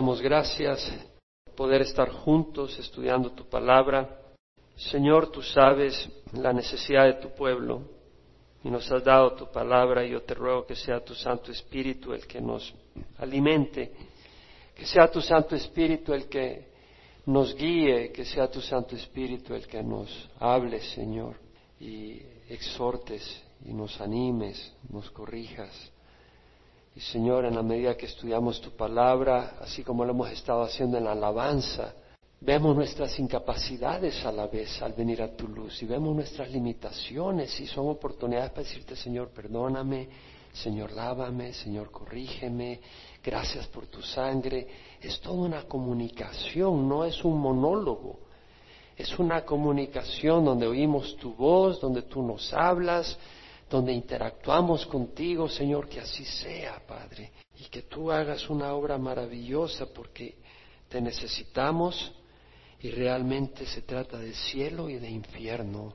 Damos gracias por poder estar juntos estudiando tu palabra. Señor, tú sabes la necesidad de tu pueblo y nos has dado tu palabra y yo te ruego que sea tu Santo Espíritu el que nos alimente, que sea tu Santo Espíritu el que nos guíe, que sea tu Santo Espíritu el que nos hable, Señor, y exhortes y nos animes, nos corrijas. Y Señor, en la medida que estudiamos tu palabra, así como lo hemos estado haciendo en la alabanza, vemos nuestras incapacidades a la vez al venir a tu luz y vemos nuestras limitaciones y son oportunidades para decirte, Señor, perdóname, Señor, lávame, Señor, corrígeme, gracias por tu sangre. Es toda una comunicación, no es un monólogo. Es una comunicación donde oímos tu voz, donde tú nos hablas, donde interactuamos contigo, Señor, que así sea, Padre, y que tú hagas una obra maravillosa porque te necesitamos y realmente se trata de cielo y de infierno,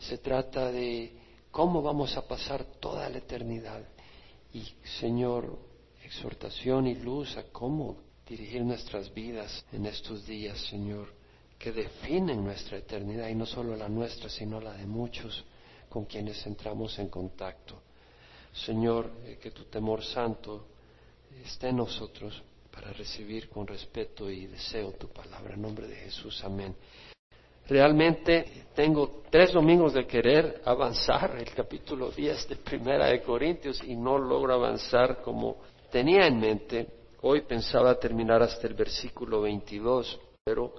se trata de cómo vamos a pasar toda la eternidad. Y, Señor, exhortación y luz a cómo dirigir nuestras vidas en estos días, Señor, que definen nuestra eternidad y no solo la nuestra, sino la de muchos con quienes entramos en contacto. Señor, eh, que tu temor santo esté en nosotros para recibir con respeto y deseo tu palabra. En nombre de Jesús, amén. Realmente tengo tres domingos de querer avanzar el capítulo 10 de Primera de Corintios y no logro avanzar como tenía en mente. Hoy pensaba terminar hasta el versículo 22, pero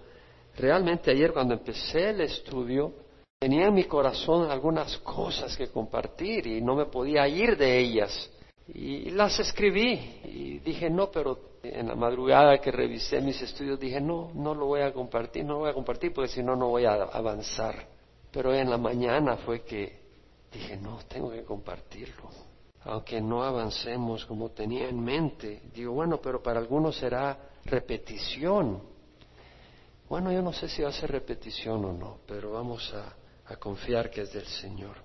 realmente ayer cuando empecé el estudio Tenía en mi corazón algunas cosas que compartir y no me podía ir de ellas. Y las escribí y dije, no, pero en la madrugada que revisé mis estudios dije, no, no lo voy a compartir, no lo voy a compartir porque si no, no voy a avanzar. Pero en la mañana fue que dije, no, tengo que compartirlo. Aunque no avancemos como tenía en mente, digo, bueno, pero para algunos será repetición. Bueno, yo no sé si va a ser repetición o no, pero vamos a a confiar que es del Señor.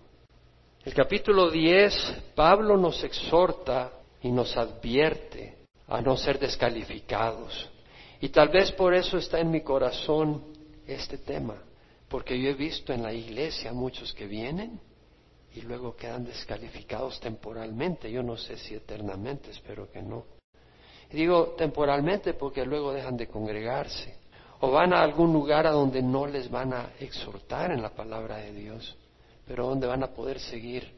El capítulo 10, Pablo nos exhorta y nos advierte a no ser descalificados. Y tal vez por eso está en mi corazón este tema, porque yo he visto en la iglesia muchos que vienen y luego quedan descalificados temporalmente, yo no sé si eternamente, espero que no. Digo temporalmente porque luego dejan de congregarse o van a algún lugar a donde no les van a exhortar en la palabra de Dios, pero donde van a poder seguir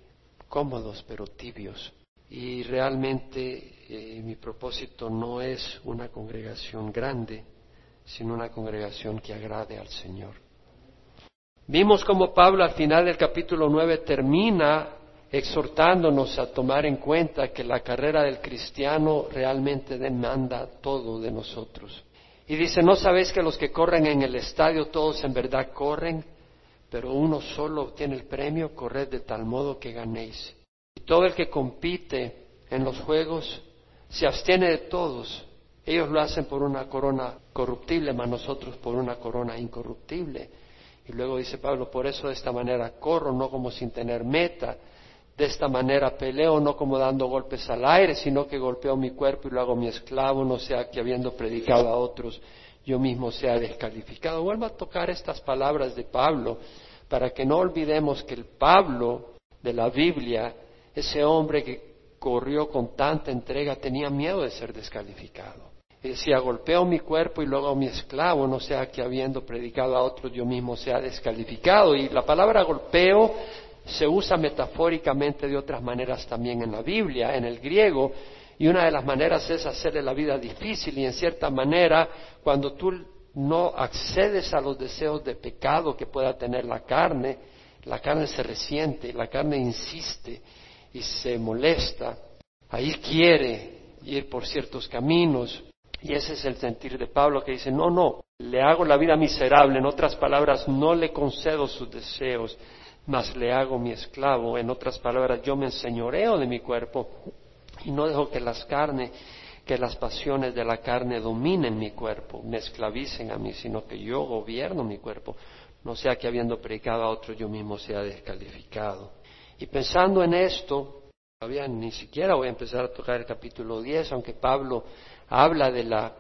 cómodos pero tibios. Y realmente eh, mi propósito no es una congregación grande, sino una congregación que agrade al Señor. Vimos como Pablo al final del capítulo 9 termina exhortándonos a tomar en cuenta que la carrera del cristiano realmente demanda todo de nosotros. Y dice, ¿no sabéis que los que corren en el estadio todos en verdad corren, pero uno solo obtiene el premio? Corred de tal modo que ganéis. Y todo el que compite en los juegos se abstiene de todos. Ellos lo hacen por una corona corruptible, mas nosotros por una corona incorruptible. Y luego dice Pablo, por eso de esta manera corro, no como sin tener meta, de esta manera peleo no como dando golpes al aire, sino que golpeo mi cuerpo y lo hago mi esclavo, no sea que habiendo predicado a otros yo mismo sea descalificado. Vuelvo a tocar estas palabras de Pablo para que no olvidemos que el Pablo de la Biblia, ese hombre que corrió con tanta entrega, tenía miedo de ser descalificado. Y decía, golpeo mi cuerpo y luego hago mi esclavo, no sea que habiendo predicado a otros yo mismo sea descalificado. Y la palabra golpeo se usa metafóricamente de otras maneras también en la Biblia, en el griego, y una de las maneras es hacerle la vida difícil y en cierta manera cuando tú no accedes a los deseos de pecado que pueda tener la carne, la carne se resiente, la carne insiste y se molesta, ahí quiere ir por ciertos caminos y ese es el sentir de Pablo que dice, no, no, le hago la vida miserable, en otras palabras, no le concedo sus deseos, mas le hago mi esclavo. En otras palabras, yo me enseñoreo de mi cuerpo y no dejo que las carnes, que las pasiones de la carne dominen mi cuerpo, me esclavicen a mí, sino que yo gobierno mi cuerpo, no sea que habiendo predicado a otro yo mismo sea descalificado. Y pensando en esto, todavía ni siquiera voy a empezar a tocar el capítulo 10, aunque Pablo habla de la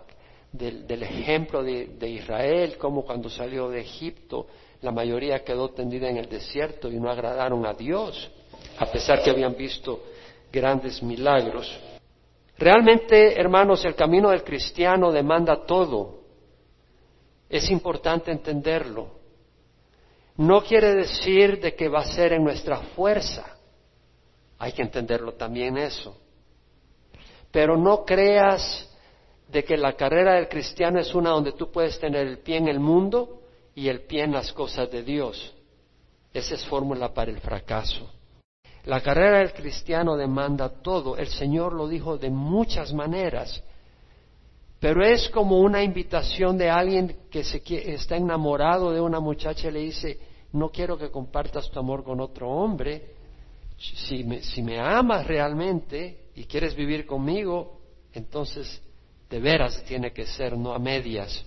del, ejemplo de, de, Israel, como cuando salió de Egipto, la mayoría quedó tendida en el desierto y no agradaron a Dios, a pesar que habían visto grandes milagros. Realmente, hermanos, el camino del cristiano demanda todo. Es importante entenderlo. No quiere decir de que va a ser en nuestra fuerza. Hay que entenderlo también eso. Pero no creas de que la carrera del cristiano es una donde tú puedes tener el pie en el mundo y el pie en las cosas de Dios. Esa es fórmula para el fracaso. La carrera del cristiano demanda todo. El Señor lo dijo de muchas maneras. Pero es como una invitación de alguien que se, está enamorado de una muchacha y le dice, no quiero que compartas tu amor con otro hombre. Si me, si me amas realmente y quieres vivir conmigo, entonces de veras tiene que ser, no a medias.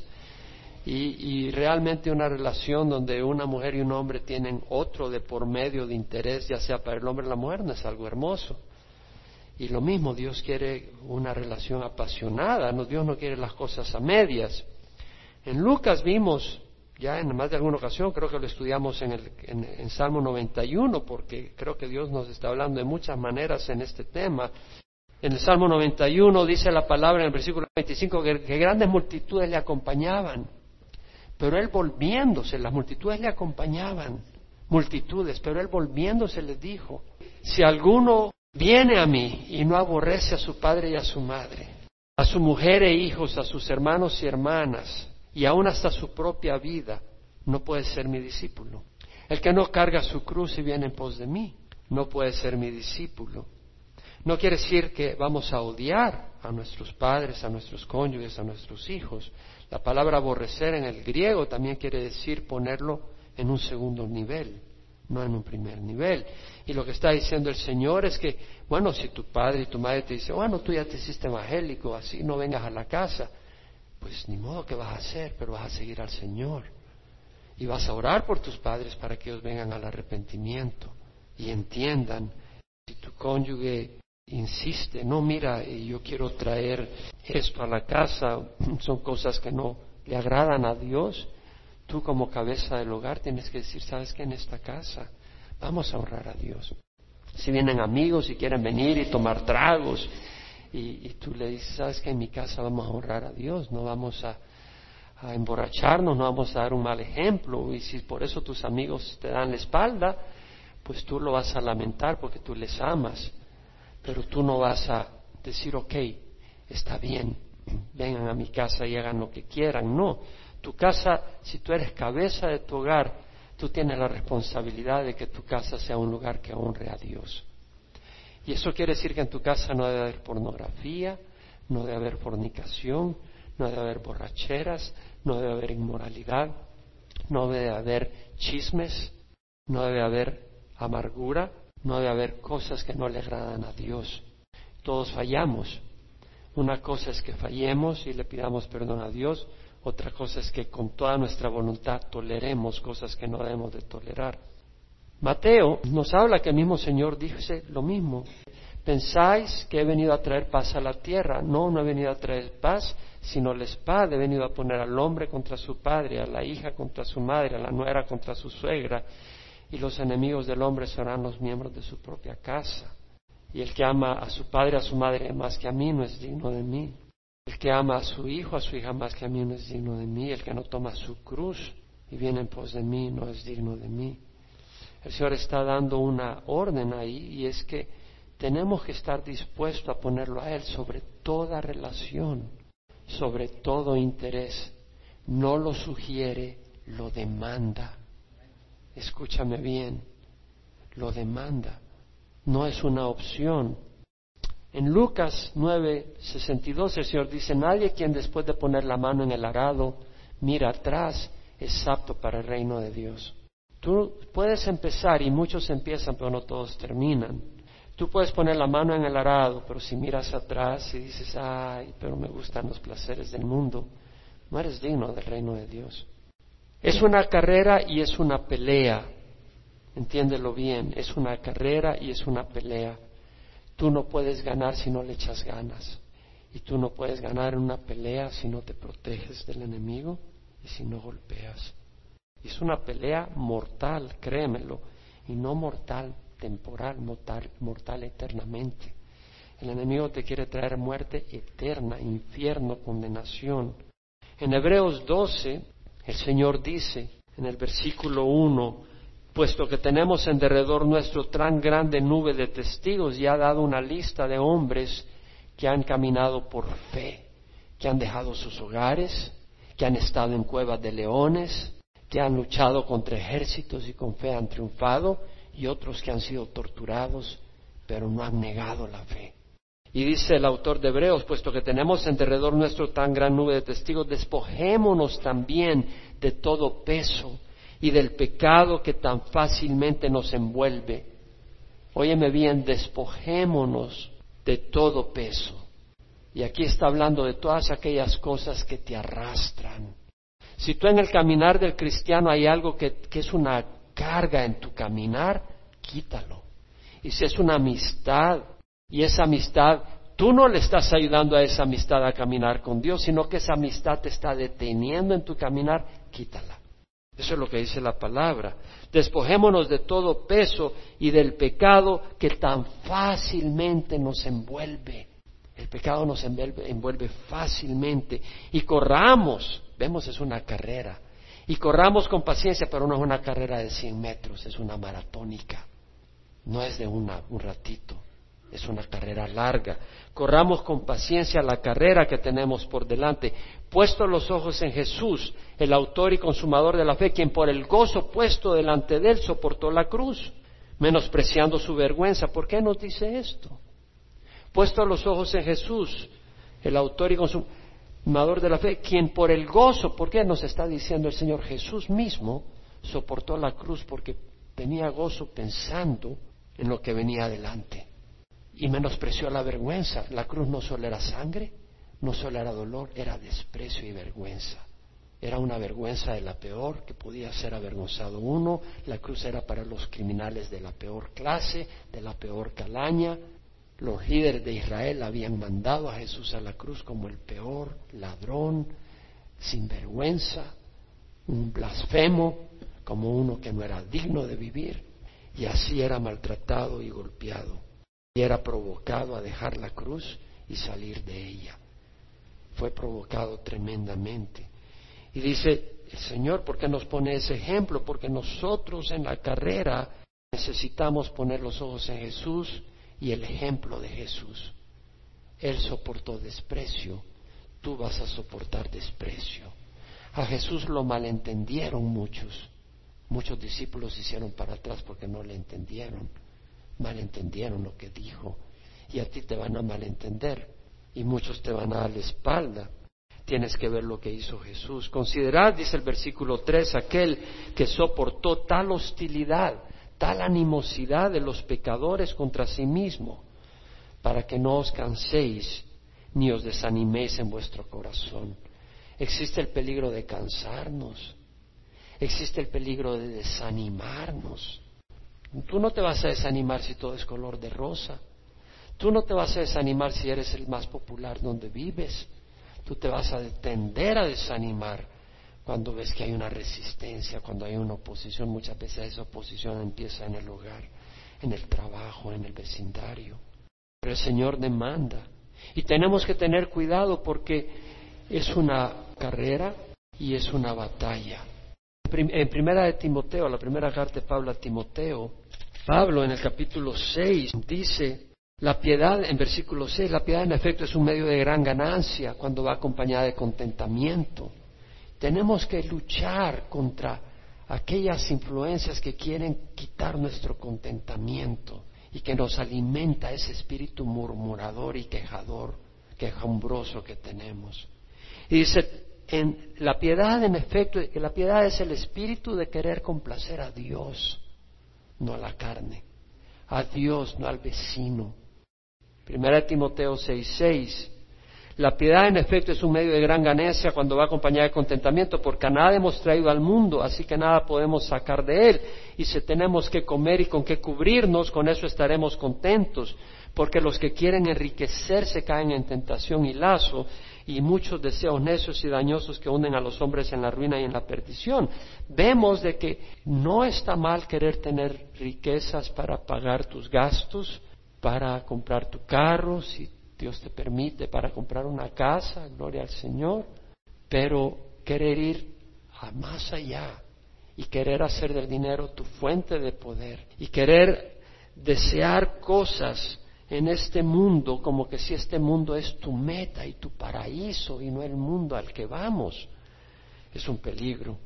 Y, realmente una relación donde una mujer y un hombre tienen otro de por medio de interés, ya sea para el hombre o la mujer, no es algo hermoso. Y lo mismo, Dios quiere una relación apasionada, no, Dios no quiere las cosas a medias. En Lucas vimos, ya en más de alguna ocasión, creo que lo estudiamos en, el, en, en Salmo 91, porque creo que Dios nos está hablando de muchas maneras en este tema. En el Salmo 91 dice la palabra en el versículo 25 que, grandes multitudes le acompañaban, pero él volviéndose, las multitudes le acompañaban, multitudes, pero él volviéndose les dijo, si alguno viene a mí y no aborrece a su padre y a su madre, a su mujer e hijos, a sus hermanos y hermanas, y aún hasta su propia vida, no puede ser mi discípulo. El que no carga su cruz y viene en pos de mí, no puede ser mi discípulo. No quiere decir que vamos a odiar a nuestros padres, a nuestros cónyuges, a nuestros hijos. La palabra aborrecer en el griego también quiere decir ponerlo en un segundo nivel, no en un primer nivel. Y lo que está diciendo el Señor es que, bueno, si tu padre y tu madre te dicen, bueno, tú ya te hiciste evangélico, así no vengas a la casa, pues ni modo que vas a hacer, pero vas a seguir al Señor. Y vas a orar por tus padres para que ellos vengan al arrepentimiento y entiendan si tu cónyuge insiste, no, mira, yo quiero traer esto a la casa, son cosas que no le agradan a Dios, tú como cabeza del hogar tienes que decir, sabes que en esta casa vamos a honrar a Dios. Si vienen amigos y quieren venir y tomar tragos, y, tú le dices, sabes que en mi casa vamos a honrar a Dios, no vamos a, a emborracharnos, no vamos a dar un mal ejemplo, y si por eso tus amigos te dan la espalda, pues tú lo vas a lamentar porque tú les amas pero tú no vas a decir, ok, está bien, vengan a mi casa y hagan lo que quieran. No, tu casa, si tú eres cabeza de tu hogar, tú tienes la responsabilidad de que tu casa sea un lugar que honre a Dios. Y eso quiere decir que en tu casa no debe haber pornografía, no debe haber fornicación, no debe haber borracheras, no debe haber inmoralidad, no debe haber chismes, no debe haber amargura, no debe haber cosas que no le agradan a Dios. Todos fallamos. Una cosa es que fallemos y le pidamos perdón a Dios, otra cosa es que con toda nuestra voluntad toleremos cosas que no debemos de tolerar. Mateo nos habla que el mismo Señor dice lo mismo. Pensáis que he venido a traer paz a la tierra. No, no he venido a traer paz, sino la espada. He venido a poner al hombre contra su padre, a la hija contra su madre, a la nuera contra su suegra y los enemigos del hombre serán los miembros de su propia casa. Y el que ama a su padre, a su madre más que a mí, no es digno de mí. El que ama a su hijo, a su hija más que a mí, no es digno de mí. El que no toma su cruz y viene en pos de mí, no es digno de mí. El Señor está dando una orden ahí y es que tenemos que estar dispuestos a ponerlo a Él sobre toda relación, sobre todo interés. No lo sugiere, lo demanda escúchame bien, lo demanda, no es una opción. En Lucas 9:62 el Señor dice, nadie quien después de poner la mano en el arado mira atrás es apto para el reino de Dios. Tú puedes empezar y muchos empiezan, pero no todos terminan. Tú puedes poner la mano en el arado, pero si miras atrás y dices, ay, pero me gustan los placeres del mundo, no eres digno del reino de Dios. Es una carrera y es una pelea. Entiéndelo bien, es una carrera y es una pelea. Tú no puedes ganar si no le echas ganas. Y tú no puedes ganar en una pelea si no te proteges del enemigo y si no golpeas. Es una pelea mortal, créemelo, y no mortal temporal, mortal, mortal eternamente. El enemigo te quiere traer muerte eterna, infierno, condenación. En Hebreos 12, el Señor dice en el versículo 1, puesto que tenemos en derredor nuestro tan grande nube de testigos, y ha dado una lista de hombres que han caminado por fe, que han dejado sus hogares, que han estado en cuevas de leones, que han luchado contra ejércitos y con fe han triunfado, y otros que han sido torturados, pero no han negado la fe. Y dice el autor de Hebreos, puesto que tenemos en derredor nuestro tan gran nube de testigos, despojémonos también de todo peso y del pecado que tan fácilmente nos envuelve. Óyeme bien, despojémonos de todo peso. Y aquí está hablando de todas aquellas cosas que te arrastran. Si tú en el caminar del cristiano hay algo que, que es una carga en tu caminar, quítalo. Y si es una amistad, y esa amistad, tú no le estás ayudando a esa amistad a caminar con Dios, sino que esa amistad te está deteniendo en tu caminar, quítala. Eso es lo que dice la palabra. Despojémonos de todo peso y del pecado que tan fácilmente nos envuelve. El pecado nos envuelve, fácilmente y corramos. Vemos, es una carrera. Y corramos con paciencia, pero no es una carrera de 100 metros, es una maratónica. No es de una, un ratito. Es una carrera larga. Corramos con paciencia la carrera que tenemos por delante, puesto los ojos en Jesús, el autor y consumador de la fe, quien por el gozo puesto delante de él soportó la cruz, menospreciando su vergüenza. ¿Por qué nos dice esto? Puesto los ojos en Jesús, el autor y consumador de la fe, quien por el gozo, ¿por qué nos está diciendo el Señor Jesús mismo, soportó la cruz porque tenía gozo pensando en lo que venía adelante? Y menospreció la vergüenza. La cruz no solo era sangre, no solo era dolor, era desprecio y vergüenza. Era una vergüenza de la peor, que podía ser avergonzado uno. La cruz era para los criminales de la peor clase, de la peor calaña. Los líderes de Israel habían mandado a Jesús a la cruz como el peor ladrón, sin vergüenza, un blasfemo, como uno que no era digno de vivir. Y así era maltratado y golpeado y era provocado a dejar la cruz y salir de ella. Fue provocado tremendamente. Y dice Señor, ¿por qué nos pone ese ejemplo? Porque nosotros en la carrera necesitamos poner los ojos en Jesús y el ejemplo de Jesús. Él soportó desprecio, tú vas a soportar desprecio. A Jesús lo malentendieron muchos. Muchos discípulos hicieron para atrás porque no le entendieron malentendieron lo que dijo y a ti te van a malentender y muchos te van a dar la espalda. Tienes que ver lo que hizo Jesús. Considerad, dice el versículo 3, aquel que soportó tal hostilidad, tal animosidad de los pecadores contra sí mismo, para que no os canséis ni os desaniméis en vuestro corazón. Existe el peligro de cansarnos, existe el peligro de desanimarnos. Tú no te vas a desanimar si todo es color de rosa. Tú no te vas a desanimar si eres el más popular donde vives. Tú te vas a tender a desanimar cuando ves que hay una resistencia, cuando hay una oposición. Muchas veces esa oposición empieza en el hogar, en el trabajo, en el vecindario. Pero el Señor demanda. Y tenemos que tener cuidado porque es una carrera y es una batalla. En primera de Timoteo, la primera carta de Pablo a Timoteo, Pablo en el capítulo 6 dice, la piedad, en versículo 6, la piedad en efecto es un medio de gran ganancia cuando va acompañada de contentamiento. Tenemos que luchar contra aquellas influencias que quieren quitar nuestro contentamiento y que nos alimenta ese espíritu murmurador y quejador, quejumbroso que tenemos. Y dice, en la piedad en efecto, la piedad es el espíritu de querer complacer a Dios no a la carne, a Dios, no al vecino. Primera Timoteo 6:6. La piedad, en efecto, es un medio de gran ganancia cuando va acompañada de contentamiento, porque a nada hemos traído al mundo, así que nada podemos sacar de él. Y si tenemos que comer y con qué cubrirnos, con eso estaremos contentos, porque los que quieren enriquecerse caen en tentación y lazo, y muchos deseos necios y dañosos que hunden a los hombres en la ruina y en la perdición. Vemos de que no está mal querer tener riquezas para pagar tus gastos, para comprar tu carro, si Dios te permite para comprar una casa, gloria al Señor, pero querer ir a más allá y querer hacer del dinero tu fuente de poder y querer desear cosas en este mundo como que si este mundo es tu meta y tu paraíso y no el mundo al que vamos, es un peligro.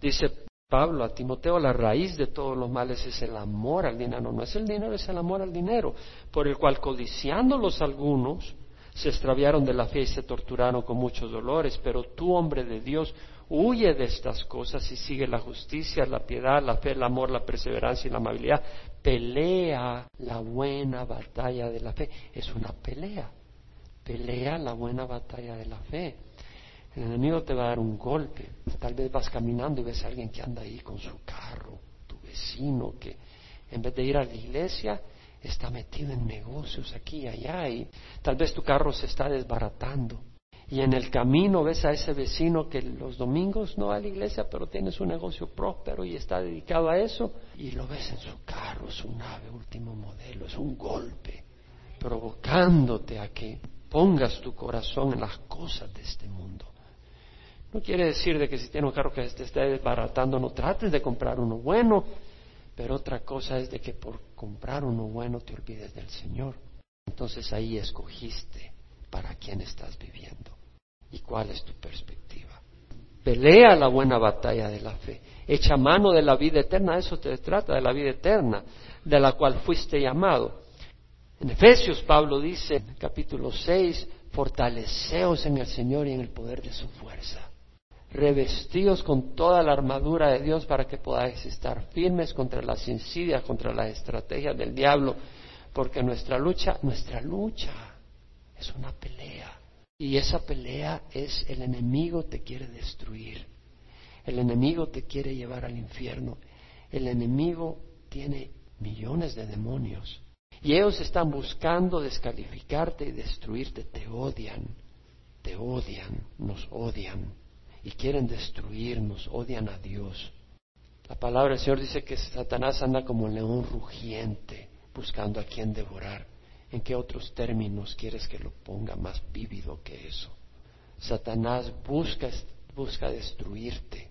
Dice Pablo a Timoteo, la raíz de todos los males es el amor al dinero. No es el dinero, es el amor al dinero, por el cual codiciándolos algunos se extraviaron de la fe y se torturaron con muchos dolores. Pero tú, hombre de Dios, huye de estas cosas y sigue la justicia, la piedad, la fe, el amor, la perseverancia y la amabilidad. Pelea la buena batalla de la fe. Es una pelea. Pelea la buena batalla de la fe. El enemigo te va a dar un golpe. Tal vez vas caminando y ves a alguien que anda ahí con su carro, tu vecino, que en vez de ir a la iglesia está metido en negocios aquí y allá y tal vez tu carro se está desbaratando. Y en el camino ves a ese vecino que los domingos no va a la iglesia, pero tiene su negocio próspero y está dedicado a eso, y lo ves en su carro, su nave último modelo, es un golpe, provocándote a que pongas tu corazón en las cosas de este mundo. No quiere decir de que si tienes un carro que te esté desbaratando, no trates de comprar uno bueno, pero otra cosa es de que por comprar uno bueno te olvides del Señor. Entonces ahí escogiste para quién estás viviendo y cuál es tu perspectiva. Pelea la buena batalla de la fe. Echa mano de la vida eterna, eso te trata, de la vida eterna, de la cual fuiste llamado. En Efesios Pablo dice, capítulo 6, fortaleceos en el Señor y en el poder de su fuerza revestidos con toda la armadura de Dios para que podáis estar firmes contra las insidias, contra las estrategias del diablo, porque nuestra lucha, nuestra lucha es una pelea. Y esa pelea es el enemigo te quiere destruir. El enemigo te quiere llevar al infierno. El enemigo tiene millones de demonios. Y ellos están buscando descalificarte y destruirte. Te odian. Te odian. Nos odian y quieren destruirnos, odian a Dios. La palabra del Señor dice que Satanás anda como un león rugiente buscando a quien devorar. ¿En qué otros términos quieres que lo ponga más vívido que eso? Satanás busca, destruirte.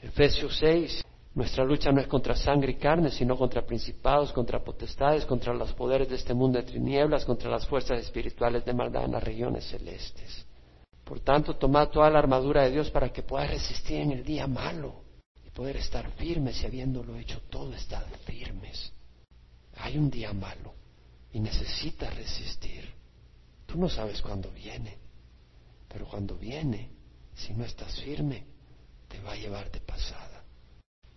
Efesios 6, nuestra lucha no es contra sangre y carne, sino contra principados, contra potestades, contra los poderes de este mundo de tinieblas, contra las fuerzas espirituales de maldad en las regiones celestes. Por tanto, tomad toda la armadura de Dios para que puedas resistir en el día malo y poder estar firmes y habiéndolo hecho todo, estar firmes. Hay un día malo y necesitas resistir. Tú no sabes cuándo viene, pero cuando viene, si no estás firme, te va a llevar de pasada.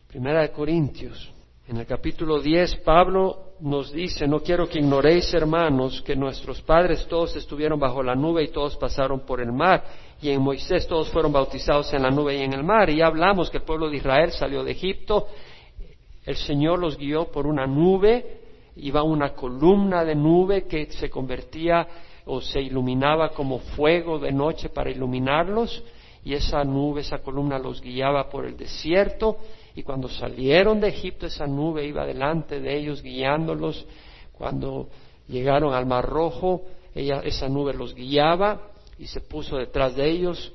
Primera de Corintios en el capítulo 10, Pablo nos dice, no quiero que ignoréis, hermanos, que nuestros padres todos estuvieron bajo la nube y todos pasaron por el mar, y en Moisés todos fueron bautizados en la nube y en el mar. Y ya hablamos que el pueblo de Israel salió de Egipto, el Señor los guió por una nube, iba una columna de nube que se convertía o se iluminaba como fuego de noche para iluminarlos, y esa nube, esa columna los guiaba por el desierto, y cuando salieron de Egipto, esa nube iba delante de ellos guiándolos. Cuando llegaron al Mar Rojo, esa nube los guiaba y se puso detrás de ellos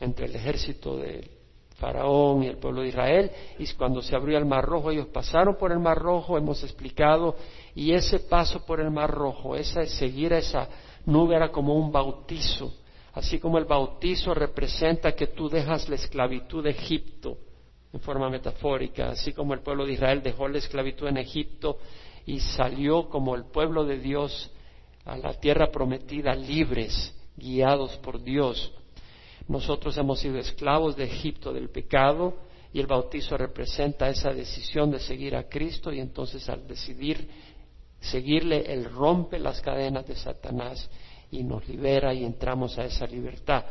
entre el ejército de Faraón y el pueblo de Israel. Y cuando se abrió el Mar Rojo, ellos pasaron por el Mar Rojo, hemos explicado, y ese paso por el Mar Rojo, esa, seguir a esa nube era como un bautizo. Así como el bautizo representa que tú dejas la esclavitud de Egipto en forma metafórica, así como el pueblo de Israel dejó la esclavitud en Egipto y salió como el pueblo de Dios a la tierra prometida libres, guiados por Dios. Nosotros hemos sido esclavos de Egipto del pecado y el bautizo representa esa decisión de seguir a Cristo y entonces al decidir seguirle, Él rompe las cadenas de Satanás y nos libera y entramos a esa libertad.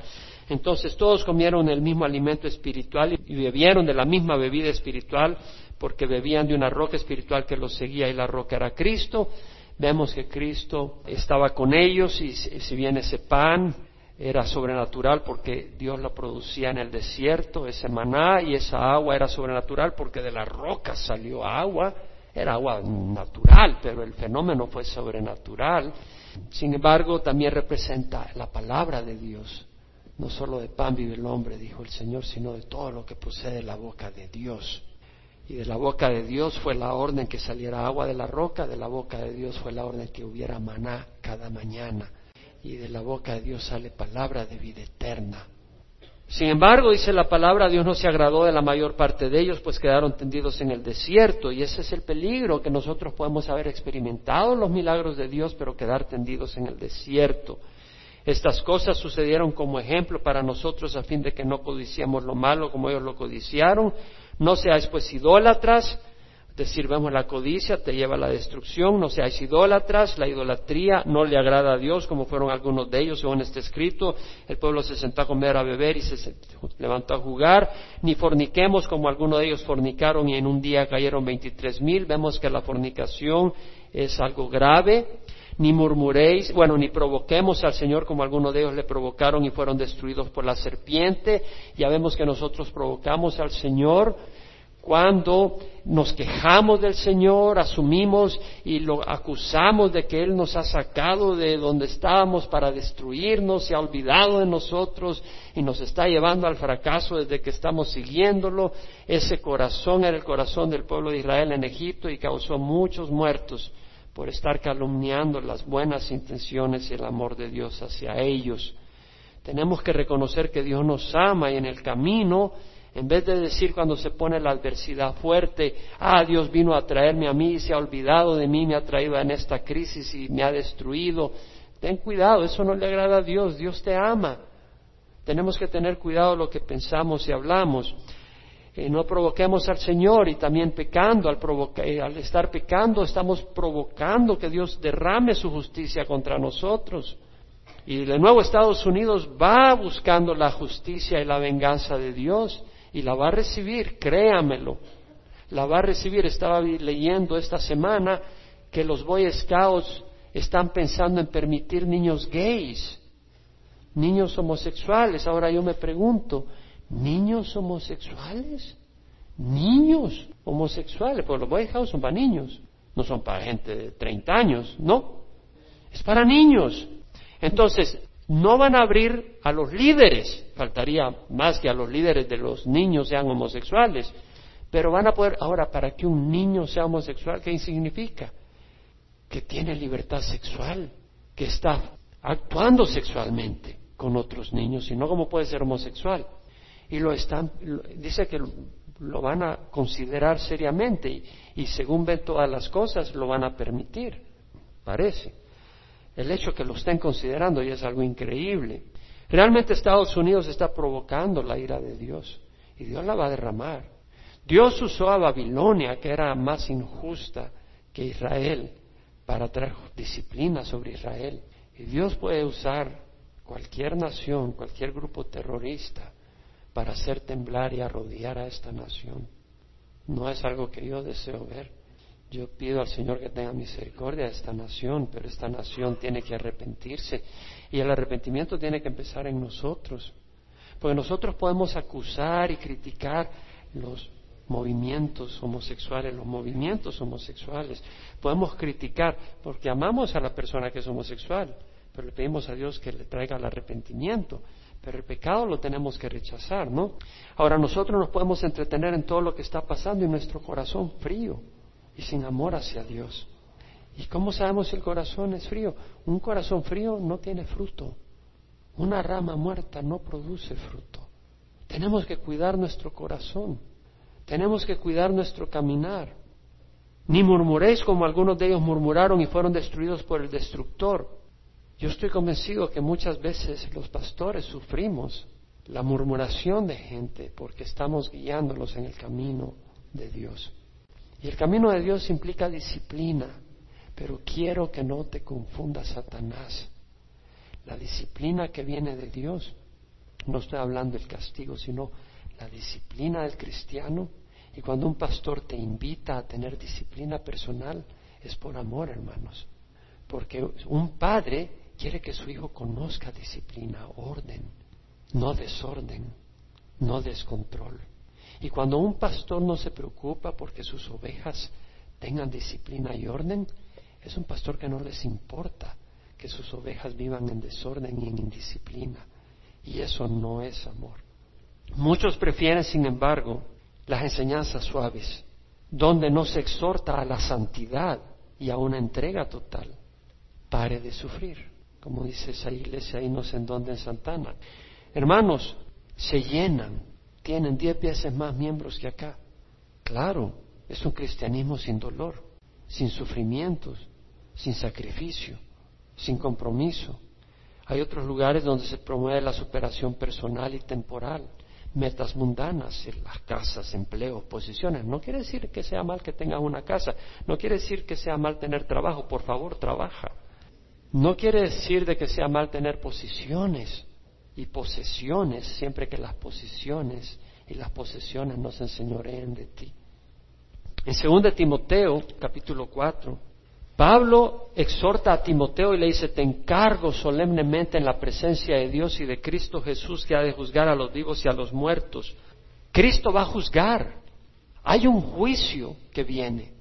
Entonces todos comieron el mismo alimento espiritual y bebieron de la misma bebida espiritual porque bebían de una roca espiritual que los seguía y la roca era Cristo. Vemos que Cristo estaba con ellos y si bien ese pan era sobrenatural porque Dios lo producía en el desierto, ese maná y esa agua era sobrenatural porque de la roca salió agua, era agua natural, pero el fenómeno fue sobrenatural. Sin embargo, también representa la palabra de Dios. No solo de pan vive el hombre, dijo el Señor, sino de todo lo que procede de la boca de Dios. Y de la boca de Dios fue la orden que saliera agua de la roca, de la boca de Dios fue la orden que hubiera maná cada mañana. Y de la boca de Dios sale palabra de vida eterna. Sin embargo, dice la palabra, Dios no se agradó de la mayor parte de ellos, pues quedaron tendidos en el desierto. Y ese es el peligro, que nosotros podemos haber experimentado los milagros de Dios, pero quedar tendidos en el desierto. Estas cosas sucedieron como ejemplo para nosotros a fin de que no codiciamos lo malo como ellos lo codiciaron. No seáis pues idólatras, es decir, vemos la codicia, te lleva a la destrucción, no seáis idólatras, la idolatría no le agrada a Dios, como fueron algunos de ellos, según este escrito, el pueblo se sentó a comer, a beber y se levantó a jugar, ni forniquemos como algunos de ellos fornicaron y en un día cayeron veintitrés mil, vemos que la fornicación es algo grave, ni murmuréis, bueno, ni provoquemos al Señor como algunos de ellos le provocaron y fueron destruidos por la serpiente. Ya vemos que nosotros provocamos al Señor cuando nos quejamos del Señor, asumimos y lo acusamos de que Él nos ha sacado de donde estábamos para destruirnos, se ha olvidado de nosotros y nos está llevando al fracaso desde que estamos siguiéndolo. Ese corazón era el corazón del pueblo de Israel en Egipto y causó muchos muertos por estar calumniando las buenas intenciones y el amor de Dios hacia ellos. Tenemos que reconocer que Dios nos ama y en el camino, en vez de decir cuando se pone la adversidad fuerte, ah, Dios vino a traerme a mí y se ha olvidado de mí, me ha traído en esta crisis y me ha destruido, ten cuidado, eso no le agrada a Dios, Dios te ama. Tenemos que tener cuidado lo que pensamos y hablamos no provoquemos al Señor y también pecando, al, eh, al estar pecando estamos provocando que Dios derrame su justicia contra nosotros. Y de nuevo Estados Unidos va buscando la justicia y la venganza de Dios y la va a recibir, créamelo. La va a recibir. Estaba leyendo esta semana que los Boy Scouts están pensando en permitir niños gays, niños homosexuales. Ahora yo me pregunto, niños homosexuales, niños homosexuales, porque los Boy Scouts son para niños, no son para gente de 30 años, no, es para niños. Entonces, no van a abrir a los líderes, faltaría más que a los líderes de los niños sean homosexuales, pero van a poder, ahora, para que un niño sea homosexual, ¿qué significa? Que tiene libertad sexual, que está actuando sexualmente con otros niños, y no como puede ser homosexual y lo están, dice que lo van a considerar seriamente y, según ven todas las cosas lo van a permitir, parece. El hecho que lo estén considerando es algo increíble. Realmente Estados Unidos está provocando la ira de Dios y Dios la va a derramar. Dios usó a Babilonia, que era más injusta que Israel, para traer disciplina sobre Israel. Y Dios puede usar cualquier nación, cualquier grupo terrorista para hacer temblar y arrodillar a esta nación. No es algo que yo deseo ver. Yo pido al Señor que tenga misericordia de esta nación, pero esta nación tiene que arrepentirse y el arrepentimiento tiene que empezar en nosotros. Porque nosotros podemos acusar y criticar los movimientos homosexuales, los movimientos homosexuales. Podemos criticar porque amamos a la persona que es homosexual, pero le pedimos a Dios que le traiga el arrepentimiento. Pero el pecado lo tenemos que rechazar, ¿no? Ahora nosotros nos podemos entretener en todo lo que está pasando y nuestro corazón frío y sin amor hacia Dios. ¿Y cómo sabemos si el corazón es frío? Un corazón frío no tiene fruto. Una rama muerta no produce fruto. Tenemos que cuidar nuestro corazón. Tenemos que cuidar nuestro caminar. Ni murmuréis como algunos de ellos murmuraron y fueron destruidos por el destructor. Yo estoy convencido que muchas veces los pastores sufrimos la murmuración de gente porque estamos guiándolos en el camino de Dios. Y el camino de Dios implica disciplina, pero quiero que no te confunda Satanás. La disciplina que viene de Dios, no estoy hablando del castigo, sino la disciplina del cristiano. Y cuando un pastor te invita a tener disciplina personal, es por amor, hermanos. Porque un padre quiere que su hijo conozca disciplina, orden, no desorden, no descontrol. Y cuando un pastor no se preocupa porque sus ovejas tengan disciplina y orden, es un pastor que no les importa que sus ovejas vivan en desorden y en indisciplina. Y eso no es amor. Muchos prefieren, sin embargo, las enseñanzas suaves, donde no se exhorta a la santidad y a una entrega total. Pare de sufrir, como dice esa iglesia ahí no sé en dónde en Santana. Hermanos, se llenan, tienen diez veces más miembros que acá. Claro, es un cristianismo sin dolor, sin sufrimientos, sin sacrificio, sin compromiso. Hay otros lugares donde se promueve la superación personal y temporal, metas mundanas, las casas, empleos, posiciones. No quiere decir que sea mal que tengas una casa, no quiere decir que sea mal tener trabajo, por favor, trabaja. No quiere decir de que sea mal tener posiciones y posesiones, siempre que las posiciones y las posesiones no se enseñoreen de ti. En 2 Timoteo, capítulo 4, Pablo exhorta a Timoteo y le dice, te encargo solemnemente en la presencia de Dios y de Cristo Jesús que ha de juzgar a los vivos y a los muertos. Cristo va a juzgar. Hay un juicio que viene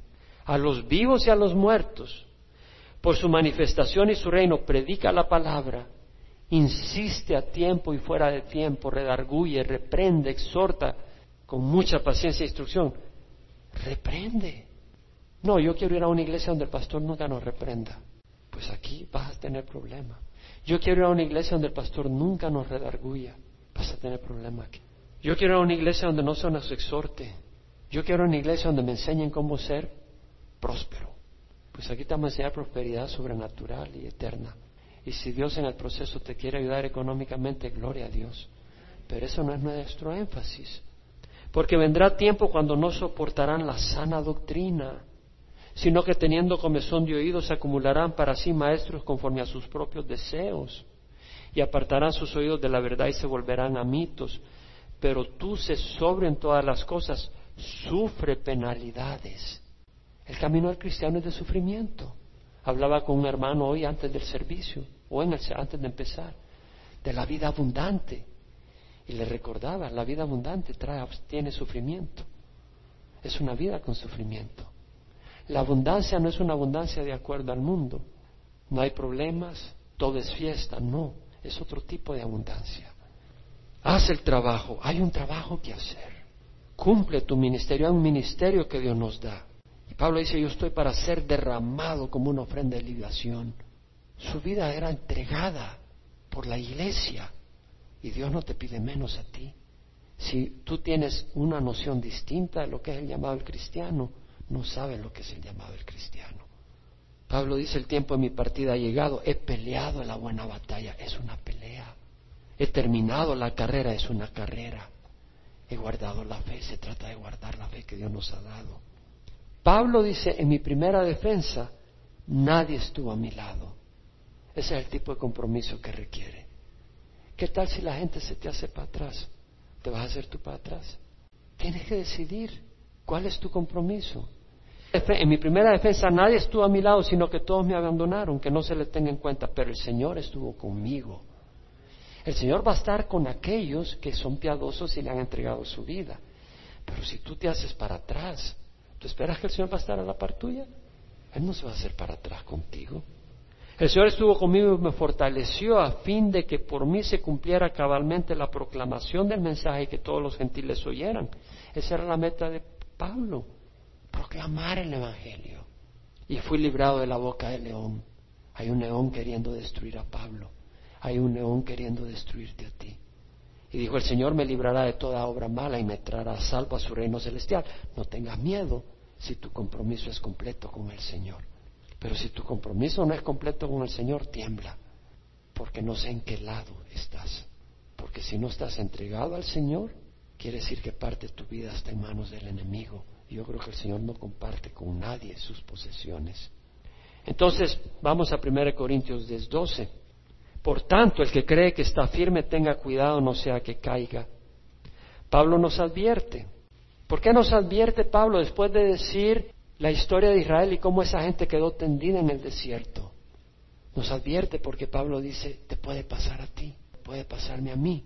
a los vivos y a los muertos. Por su manifestación y su reino predica la palabra, insiste a tiempo y fuera de tiempo, redarguye, reprende, exhorta con mucha paciencia e instrucción. Reprende no, yo quiero ir a una iglesia donde el pastor nunca nos reprenda. Pues aquí vas a tener problema. Yo quiero ir a una iglesia donde el pastor nunca nos redarguya. Vas a tener problema aquí. Yo quiero ir a una iglesia donde no se nos exhorte. Yo quiero a una iglesia donde me enseñen cómo ser próspero. Pues aquí te vamos a prosperidad sobrenatural y eterna. Y si Dios en el proceso te quiere ayudar económicamente, gloria a Dios. Pero eso no es nuestro énfasis. Porque vendrá tiempo cuando no soportarán la sana doctrina sino que teniendo comezón de oídos acumularán para sí maestros conforme a sus propios deseos, y apartarán sus oídos de la verdad y se volverán a mitos. Pero tú se sobre en todas las cosas, sufre penalidades. El camino del cristiano es de sufrimiento. Hablaba con un hermano hoy antes del servicio, o en el, antes de empezar, de la vida abundante. Y le recordaba, la vida abundante trae, tiene sufrimiento. Es una vida con sufrimiento. La abundancia no es una abundancia de acuerdo al mundo. No hay problemas, todo es fiesta, no, es otro tipo de abundancia. Haz el trabajo, hay un trabajo que hacer. Cumple tu ministerio, hay un ministerio que Dios nos da. Y Pablo dice, yo estoy para ser derramado como una ofrenda de libación. Su vida era entregada por la iglesia y Dios no te pide menos a ti. Si tú tienes una noción distinta de lo que es el llamado el cristiano, no sabe lo que es el llamado del cristiano. Pablo dice, el tiempo de mi partida ha llegado, he peleado la buena batalla, es una pelea. He terminado la carrera, es una carrera. He guardado la fe, se trata de guardar la fe que Dios nos ha dado. Pablo dice, en mi primera defensa, nadie estuvo a mi lado. Ese es el tipo de compromiso que requiere. ¿Qué tal si la gente se te hace para atrás? ¿Te vas a hacer tú para atrás? Tienes que decidir cuál es tu compromiso. En mi primera defensa nadie estuvo a mi lado, sino que todos me abandonaron, que no se le tenga en cuenta, pero el Señor estuvo conmigo. El Señor va a estar con aquellos que son piadosos y le han entregado su vida. Pero si tú te haces para atrás, ¿tú esperas que el Señor va a estar a la par tuya? Él no se va a hacer para atrás contigo. El Señor estuvo conmigo y me fortaleció a fin de que por mí se cumpliera cabalmente la proclamación del mensaje que todos los gentiles oyeran. Esa era la meta de Pablo proclamar el Evangelio. Y fui librado de la boca del león. Hay un león queriendo destruir a Pablo. Hay un león queriendo destruirte a ti. Y dijo, el Señor me librará de toda obra mala y me traerá salvo a su reino celestial. No tengas miedo si tu compromiso es completo con el Señor. Pero si tu compromiso no es completo con el Señor, tiembla, porque no sé en qué lado estás. Porque si no estás entregado al Señor, quiere decir que parte de tu vida está en manos del enemigo yo creo que el Señor no comparte con nadie sus posesiones. Entonces, vamos a 1 Corintios 10, 12. Por tanto, el que cree que está firme, tenga cuidado, no sea que caiga. Pablo nos advierte. ¿Por qué nos advierte Pablo después de decir la historia de Israel y cómo esa gente quedó tendida en el desierto? Nos advierte porque Pablo dice, te puede pasar a ti, puede pasarme a mí.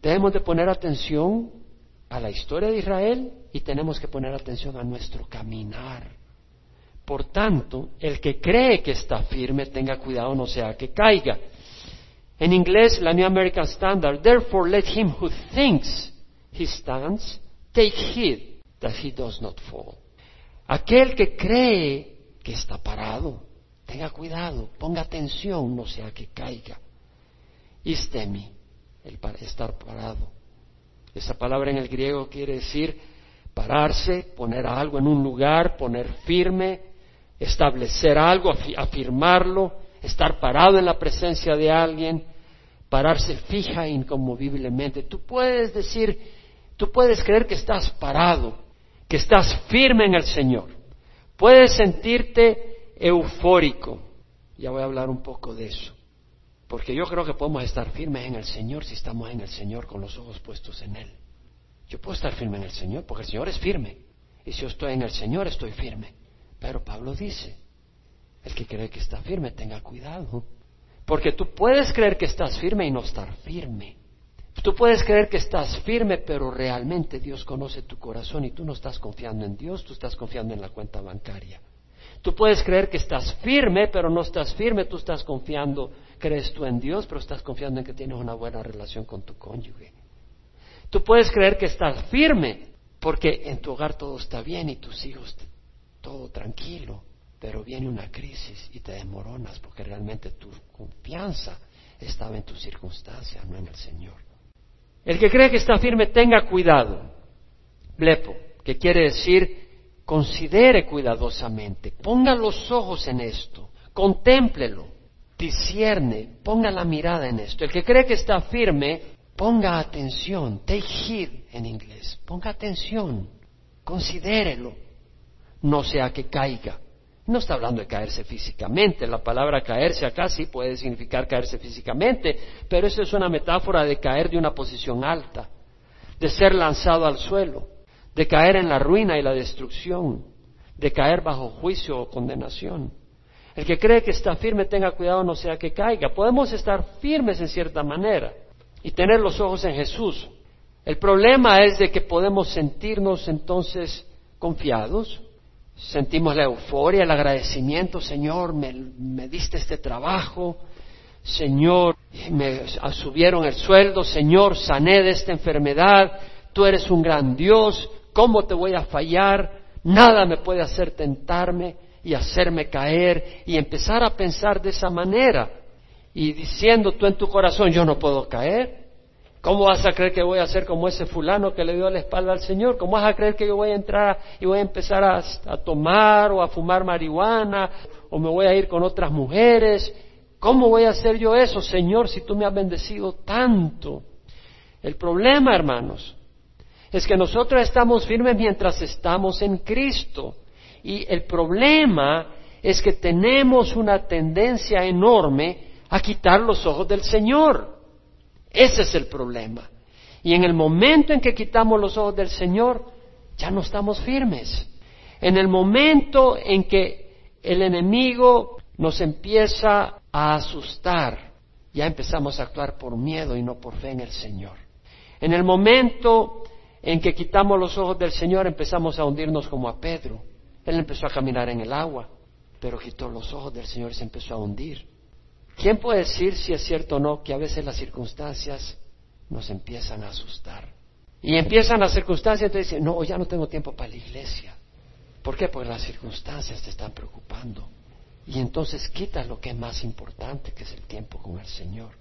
Debemos de poner atención a la historia de Israel y tenemos que poner atención a nuestro caminar. Por tanto, el que cree que está firme, tenga cuidado, no sea que caiga. En inglés, la New American Standard, therefore let him who thinks he stands take heed that he does not fall. Aquel que cree que está parado, tenga cuidado, ponga atención, no sea que caiga. Istemi, el estar parado. Esa palabra en el griego quiere decir pararse, poner algo en un lugar, poner firme, establecer algo, afirmarlo, estar parado en la presencia de alguien, pararse fija e inconmoviblemente. Tú puedes decir, tú puedes creer que estás parado, que estás firme en el Señor. Puedes sentirte eufórico. Ya voy a hablar un poco de eso. Porque yo creo que podemos estar firmes en el Señor si estamos en el Señor con los ojos puestos en Él. Yo puedo estar firme en el Señor porque el Señor es firme. Y si yo estoy en el Señor, estoy firme. Pero Pablo dice, el que cree que está firme, tenga cuidado. Porque tú puedes creer que estás firme y no estar firme. Tú puedes creer que estás firme, pero realmente Dios conoce tu corazón y tú no estás confiando en Dios, tú estás confiando en la cuenta bancaria. Tú puedes creer que estás firme, pero no estás firme, tú estás confiando, crees tú en Dios, pero estás confiando en que tienes una buena relación con tu cónyuge. Tú puedes creer que estás firme, porque en tu hogar todo está bien y tus hijos todo tranquilo, pero viene una crisis y te desmoronas porque realmente tu confianza estaba en tus circunstancias, no en el Señor. El que cree que está firme, tenga cuidado. Blepo, que quiere decir considere cuidadosamente, ponga los ojos en esto, contémplelo, discierne, ponga la mirada en esto. El que cree que está firme, ponga atención, take heed en inglés, ponga atención, considérelo. No sea que caiga. No está hablando de caerse físicamente, la palabra caerse acá sí puede significar caerse físicamente, pero eso es una metáfora de caer de una posición alta, de ser lanzado al suelo, de caer en la ruina y la destrucción, de caer bajo juicio o condenación. El que cree que está firme tenga cuidado no sea que caiga. Podemos estar firmes en cierta manera y tener los ojos en Jesús. El problema es de que podemos sentirnos entonces confiados, Sentimos la euforia, el agradecimiento, Señor, me, diste este trabajo, Señor, me subieron el sueldo, Señor, sané de esta enfermedad, tú eres un gran Dios, ¿cómo te voy a fallar? Nada me puede hacer tentarme y hacerme caer y empezar a pensar de esa manera y diciendo tú en tu corazón, yo no puedo caer, ¿Cómo vas a creer que voy a ser como ese fulano que le dio la espalda al Señor? ¿Cómo vas a creer que yo voy a entrar y voy a empezar a, tomar o a fumar marihuana o me voy a ir con otras mujeres? ¿Cómo voy a hacer yo eso, Señor, si tú me has bendecido tanto? El problema, hermanos, es que nosotros estamos firmes mientras estamos en Cristo. Y el problema es que tenemos una tendencia enorme a quitar los ojos del Señor. Ese es el problema. Y en el momento en que quitamos los ojos del Señor, ya no estamos firmes. En el momento en que el enemigo nos empieza a asustar, ya empezamos a actuar por miedo y no por fe en el Señor. En el momento en que quitamos los ojos del Señor, empezamos a hundirnos como a Pedro. Él empezó a caminar en el agua, pero quitó los ojos del Señor y se empezó a hundir. ¿Quién puede decir si es cierto o no que a veces las circunstancias nos empiezan a asustar? Y empiezan las circunstancias y te dicen, no, ya no tengo tiempo para la iglesia. ¿Por qué? Porque las circunstancias te están preocupando. Y entonces quitas lo que es más importante, que es el tiempo con el Señor.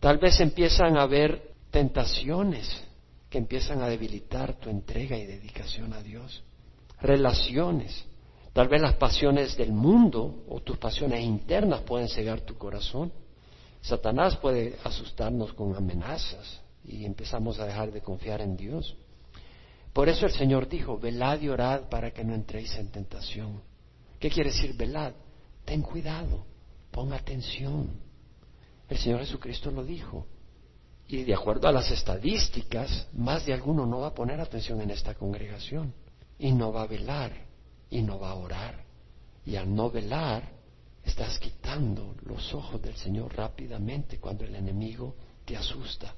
Tal vez empiezan a haber tentaciones que empiezan a debilitar tu entrega y dedicación a Dios. Relaciones Tal vez las pasiones del mundo o tus pasiones internas pueden cegar tu corazón. Satanás puede asustarnos con amenazas y empezamos a dejar de confiar en Dios. Por eso el Señor dijo, velad y orad para que no entréis en tentación. ¿Qué quiere decir velad? Ten cuidado, pon atención. El Señor Jesucristo lo dijo. Y de acuerdo a las estadísticas, más de alguno no va a poner atención en esta congregación. Y no va a velar. Y no va a orar. Y al no velar, estás quitando los ojos del Señor rápidamente cuando el enemigo te asusta.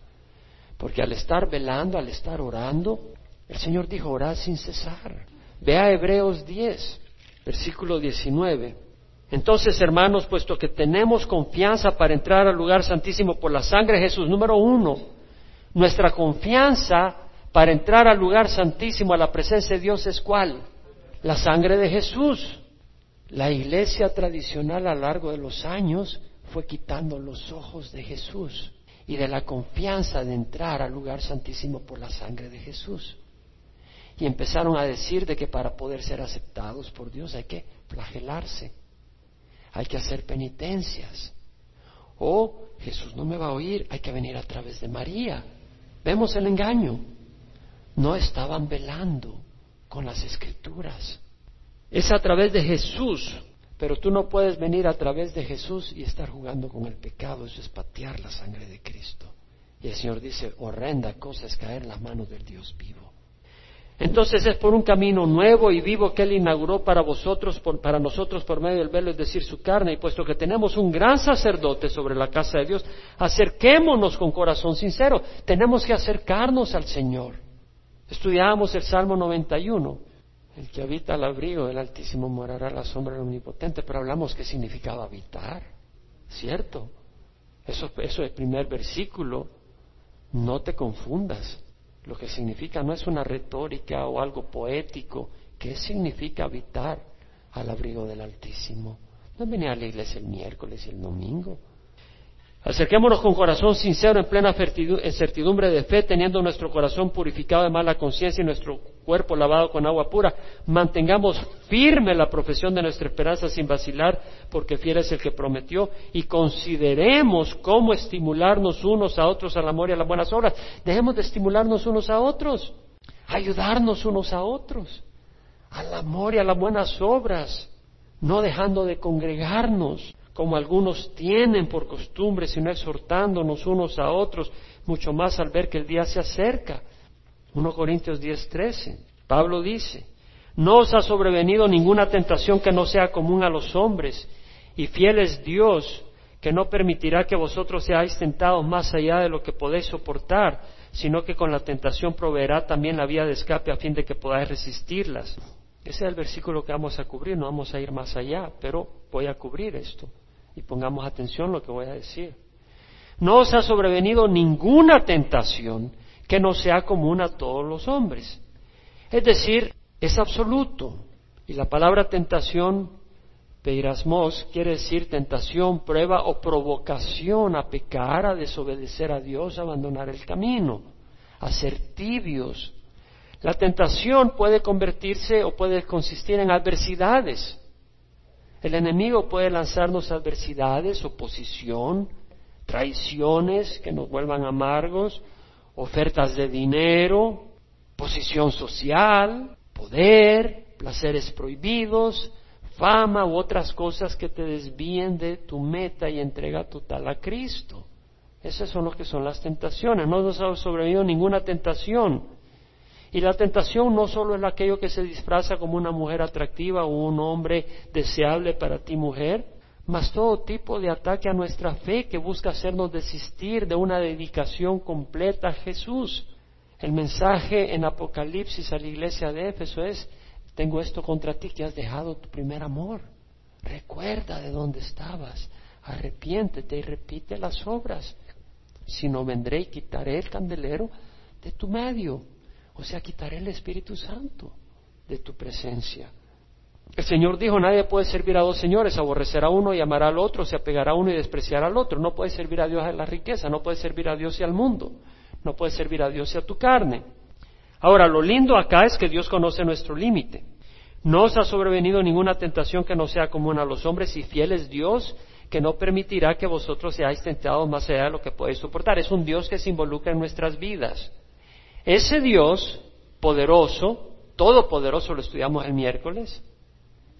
Porque al estar velando, al estar orando, el Señor dijo, orad sin cesar. Ve a Hebreos 10, versículo 19. Entonces, hermanos, puesto que tenemos confianza para entrar al lugar santísimo por la sangre de Jesús, número uno, nuestra confianza para entrar al lugar santísimo, a la presencia de Dios, es cuál? La sangre de Jesús. La iglesia tradicional a lo largo de los años fue quitando los ojos de Jesús y de la confianza de entrar al lugar santísimo por la sangre de Jesús. Y empezaron a decir de que para poder ser aceptados por Dios hay que flagelarse hay que hacer penitencias. O Jesús no me va a oír, hay que venir a través de María. Vemos el engaño. No estaban velando con las escrituras. Es a través de Jesús, pero tú no puedes venir a través de Jesús y estar jugando con el pecado. Eso es patear la sangre de Cristo. Y el Señor dice, horrenda cosa es caer en las manos del Dios vivo. Entonces es por un camino nuevo y vivo que Él inauguró para vosotros, para nosotros por medio del velo, es decir, su carne, y puesto que tenemos un gran sacerdote sobre la casa de Dios, acerquémonos con corazón sincero. Tenemos que acercarnos al Señor. Estudiábamos el Salmo 91. El que habita al abrigo del Altísimo morará la sombra del Omnipotente, pero hablamos qué significaba habitar, ¿cierto? Eso, eso es el primer versículo. No te confundas. Lo que significa no es una retórica o algo poético. ¿Qué significa habitar al abrigo del Altísimo? No venir a la iglesia el miércoles y el domingo. Acerquémonos con corazón sincero, en plena certidumbre de fe, teniendo nuestro corazón purificado de mala conciencia y nuestro cuerpo lavado con agua pura. Mantengamos firme la profesión de nuestra esperanza sin vacilar, porque fiel es el que prometió. Y consideremos cómo estimularnos unos a otros al amor y a las buenas obras. Dejemos de estimularnos unos a otros, ayudarnos unos a otros, al amor y a las buenas obras, no dejando de congregarnos como algunos tienen por costumbre, sino exhortándonos unos a otros, mucho más al ver que el día se acerca. 1 Corintios 10:13. Pablo dice, no os ha sobrevenido ninguna tentación que no sea común a los hombres, y fiel es Dios, que no permitirá que vosotros seáis tentados más allá de lo que podéis soportar, sino que con la tentación proveerá también la vía de escape a fin de que podáis resistirlas. Ese es el versículo que vamos a cubrir, no vamos a ir más allá, pero voy a cubrir esto y pongamos atención a lo que voy a decir. No os ha sobrevenido ninguna tentación que no sea común a todos los hombres. Es decir, es absoluto. Y la palabra tentación, peirasmos, quiere decir tentación, prueba o provocación a pecar, a desobedecer a Dios, a abandonar el camino, a ser tibios. La tentación puede convertirse o puede consistir en adversidades el enemigo puede lanzarnos adversidades, oposición, traiciones que nos vuelvan amargos, ofertas de dinero, posición social, poder, placeres prohibidos, fama u otras cosas que te desvíen de tu meta y entrega total a Cristo. Esas son lo que son las tentaciones. No nos ha sobrevivido ninguna tentación y la tentación no solo es aquello que se disfraza como una mujer atractiva o un hombre deseable para ti mujer, mas todo tipo de ataque a nuestra fe que busca hacernos desistir de una dedicación completa a Jesús. El mensaje en Apocalipsis a la iglesia de Éfeso es, tengo esto contra ti que has dejado tu primer amor. Recuerda de dónde estabas, arrepiéntete y repite las obras. Si no vendré y quitaré el candelero de tu medio. O sea, quitaré el Espíritu Santo de tu presencia. El Señor dijo, nadie puede servir a dos señores, aborrecerá a uno y amará al otro, se apegará a uno y despreciará al otro. No puede servir a Dios a la riqueza, no puede servir a Dios y al mundo, no puede servir a Dios y a tu carne. Ahora, lo lindo acá es que Dios conoce nuestro límite. No os ha sobrevenido ninguna tentación que no sea común a los hombres y fiel es Dios que no permitirá que vosotros seáis tentados más allá de lo que podéis soportar. Es un Dios que se involucra en nuestras vidas. Ese Dios poderoso, todopoderoso, lo estudiamos el miércoles,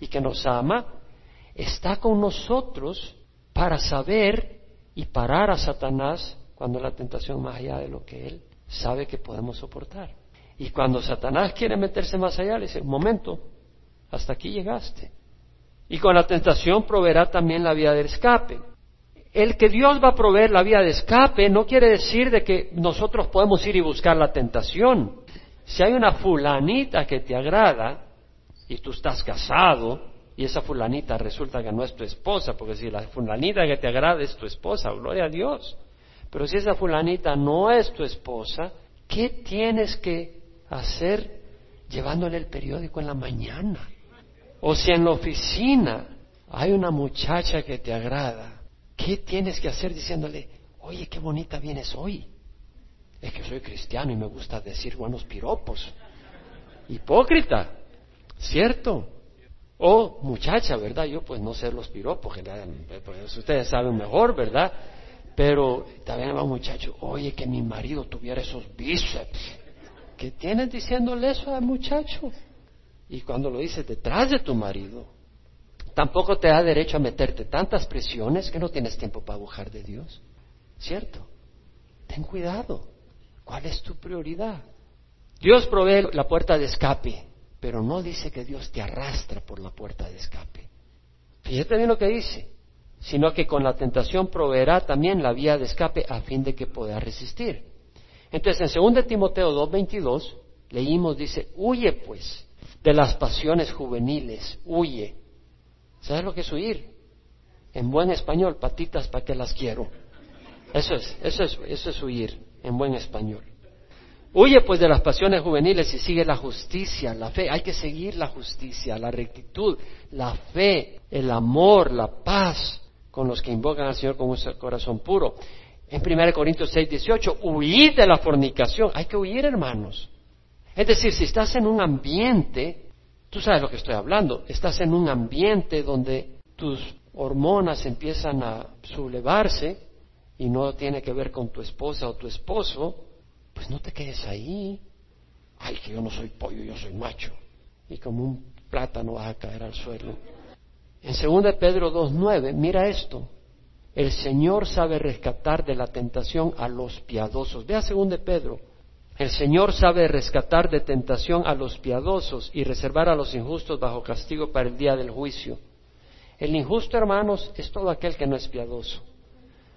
y que nos ama, está con nosotros para saber y parar a Satanás cuando la tentación más allá de lo que él sabe que podemos soportar. Y cuando Satanás quiere meterse más allá, le dice, un momento, hasta aquí llegaste. Y con la tentación proveerá también la vía de escape. El que Dios va a proveer la vía de escape no quiere decir de que nosotros podemos ir y buscar la tentación. Si hay una fulanita que te agrada y tú estás casado y esa fulanita resulta que no es tu esposa, porque si la fulanita que te agrada es tu esposa, gloria a Dios. Pero si esa fulanita no es tu esposa, ¿qué tienes que hacer llevándole el periódico en la mañana? O si en la oficina hay una muchacha que te agrada, ¿qué tienes que hacer diciéndole, oye, qué bonita vienes hoy? Es que soy cristiano y me gusta decir buenos piropos. Hipócrita, ¿cierto? O muchacha, ¿verdad? Yo pues no sé los piropos, pues ustedes saben mejor, ¿verdad? Pero también va un muchacho, oye, que mi marido tuviera esos bíceps. ¿Qué tienes diciéndole eso al muchacho? Y cuando lo dices detrás de tu marido, tampoco te da derecho a meterte tantas presiones que no tienes tiempo para bujar de Dios. ¿Cierto? Ten cuidado. ¿Cuál es tu prioridad? Dios provee la puerta de escape, pero no dice que Dios te arrastra por la puerta de escape. Fíjate bien lo que dice sino que con la tentación proveerá también la vía de escape a fin de que pueda resistir. Entonces, en 2 Timoteo 2.22 leímos, dice, huye pues de las pasiones juveniles, huye. ¿Sabes lo que es huir? En buen español, patitas para que las quiero. Eso es, eso es, eso es huir, en buen español. Huye pues de las pasiones juveniles y sigue la justicia, la fe. Hay que seguir la justicia, la rectitud, la fe, el amor, la paz, con los que invocan al Señor con un corazón puro. En 1 Corintios 6, 18, huir de la fornicación. Hay que huir, hermanos. Es decir, si estás en un ambiente, tú sabes lo que estoy hablando, estás en un ambiente donde tus hormonas empiezan a sublevarse y no tiene que ver con tu esposa o tu esposo, pues no te quedes ahí. Ay, que yo no soy pollo, yo soy macho. Y como un plátano vas a caer al suelo. En 2 Pedro 2.9, mira esto. El Señor sabe rescatar de la tentación a los piadosos. Vea 2 Pedro. El Señor sabe rescatar de tentación a los piadosos y reservar a los injustos bajo castigo para el día del juicio. El injusto, hermanos, es todo aquel que no es piadoso.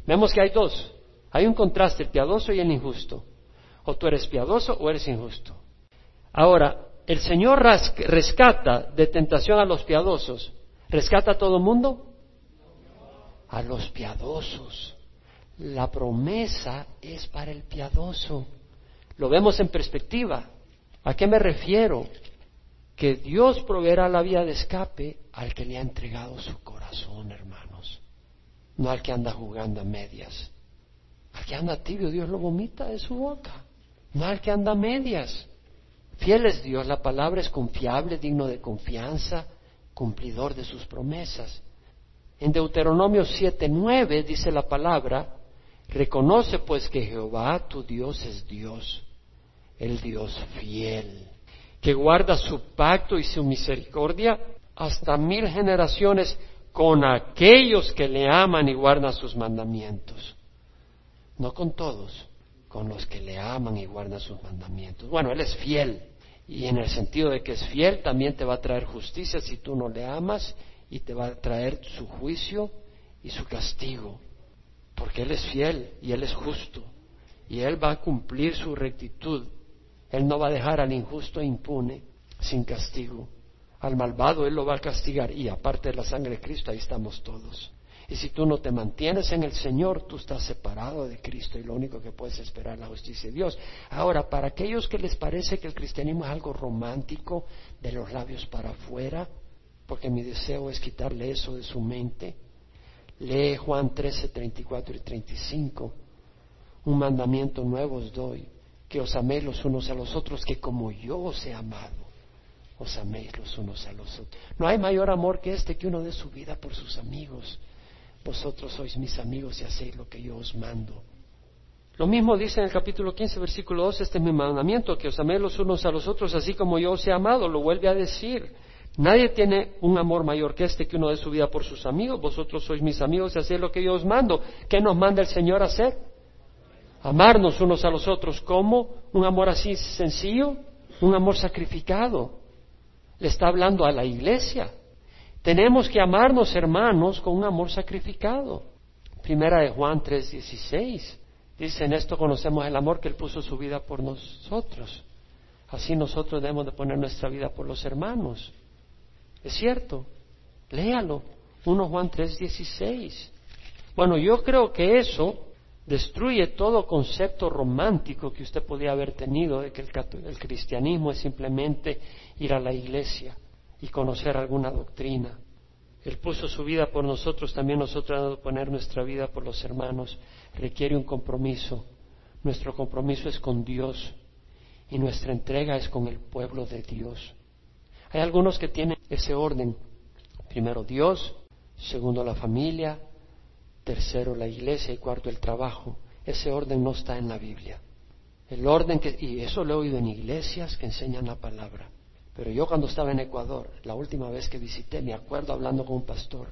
Vemos que hay dos. Hay un contraste, el piadoso y el injusto. O tú eres piadoso o eres injusto. Ahora, el Señor rescata de tentación a los piadosos ¿Rescata a todo el mundo? A los piadosos. La promesa es para el piadoso. Lo vemos en perspectiva. ¿A qué me refiero? Que Dios proveerá la vía de escape al que le ha entregado su corazón, hermanos. No al que anda jugando a medias. Al que anda tibio, Dios lo vomita de su boca. No al que anda a medias. Fiel es Dios, la palabra es confiable, digno de confianza cumplidor de sus promesas. En Deuteronomio 7:9 dice la palabra, reconoce pues que Jehová tu Dios es Dios, el Dios fiel, que guarda su pacto y su misericordia hasta mil generaciones con aquellos que le aman y guardan sus mandamientos. No con todos, con los que le aman y guardan sus mandamientos. Bueno, Él es fiel. Y en el sentido de que es fiel, también te va a traer justicia si tú no le amas y te va a traer su juicio y su castigo. Porque Él es fiel y Él es justo. Y Él va a cumplir su rectitud. Él no va a dejar al injusto impune sin castigo. Al malvado Él lo va a castigar. Y aparte de la sangre de Cristo, ahí estamos todos. Y si tú no te mantienes en el Señor, tú estás separado de Cristo y lo único que puedes esperar es la justicia de Dios. Ahora, para aquellos que les parece que el cristianismo es algo romántico, de los labios para afuera, porque mi deseo es quitarle eso de su mente, lee Juan 13, 34 y 35. Un mandamiento nuevo os doy, que os améis los unos a los otros, que como yo os he amado, os améis los unos a los otros. No hay mayor amor que este que uno dé su vida por sus amigos. Vosotros sois mis amigos y hacéis lo que yo os mando. Lo mismo dice en el capítulo 15, versículo 2, este es mi mandamiento, que os améis los unos a los otros, así como yo os he amado, lo vuelve a decir. Nadie tiene un amor mayor que este que uno de su vida por sus amigos. Vosotros sois mis amigos y hacéis lo que yo os mando. ¿Qué nos manda el Señor a hacer? Amarnos unos a los otros. ¿Cómo? ¿Un amor así sencillo? Un amor sacrificado. Le está hablando a la iglesia. Tenemos que amarnos, hermanos, con un amor sacrificado. Primera de Juan 3:16. Dice, en esto conocemos el amor que Él puso su vida por nosotros. Así nosotros debemos de poner nuestra vida por los hermanos. Es cierto. Léalo. 1 Juan 3:16. Bueno, yo creo que eso destruye todo concepto romántico que usted podía haber tenido de que el, cristianismo es simplemente ir a la iglesia y conocer alguna doctrina. Él puso su vida por nosotros, también nosotros debemos poner nuestra vida por los hermanos. Requiere un compromiso. Nuestro compromiso es con Dios y nuestra entrega es con el pueblo de Dios. Hay algunos que tienen ese orden. Primero Dios, segundo la familia, tercero la iglesia y cuarto el trabajo. Ese orden no está en la Biblia. El orden que, y eso lo he oído en iglesias que enseñan la palabra. Pero yo cuando estaba en Ecuador, la última vez que visité, me acuerdo hablando con un pastor,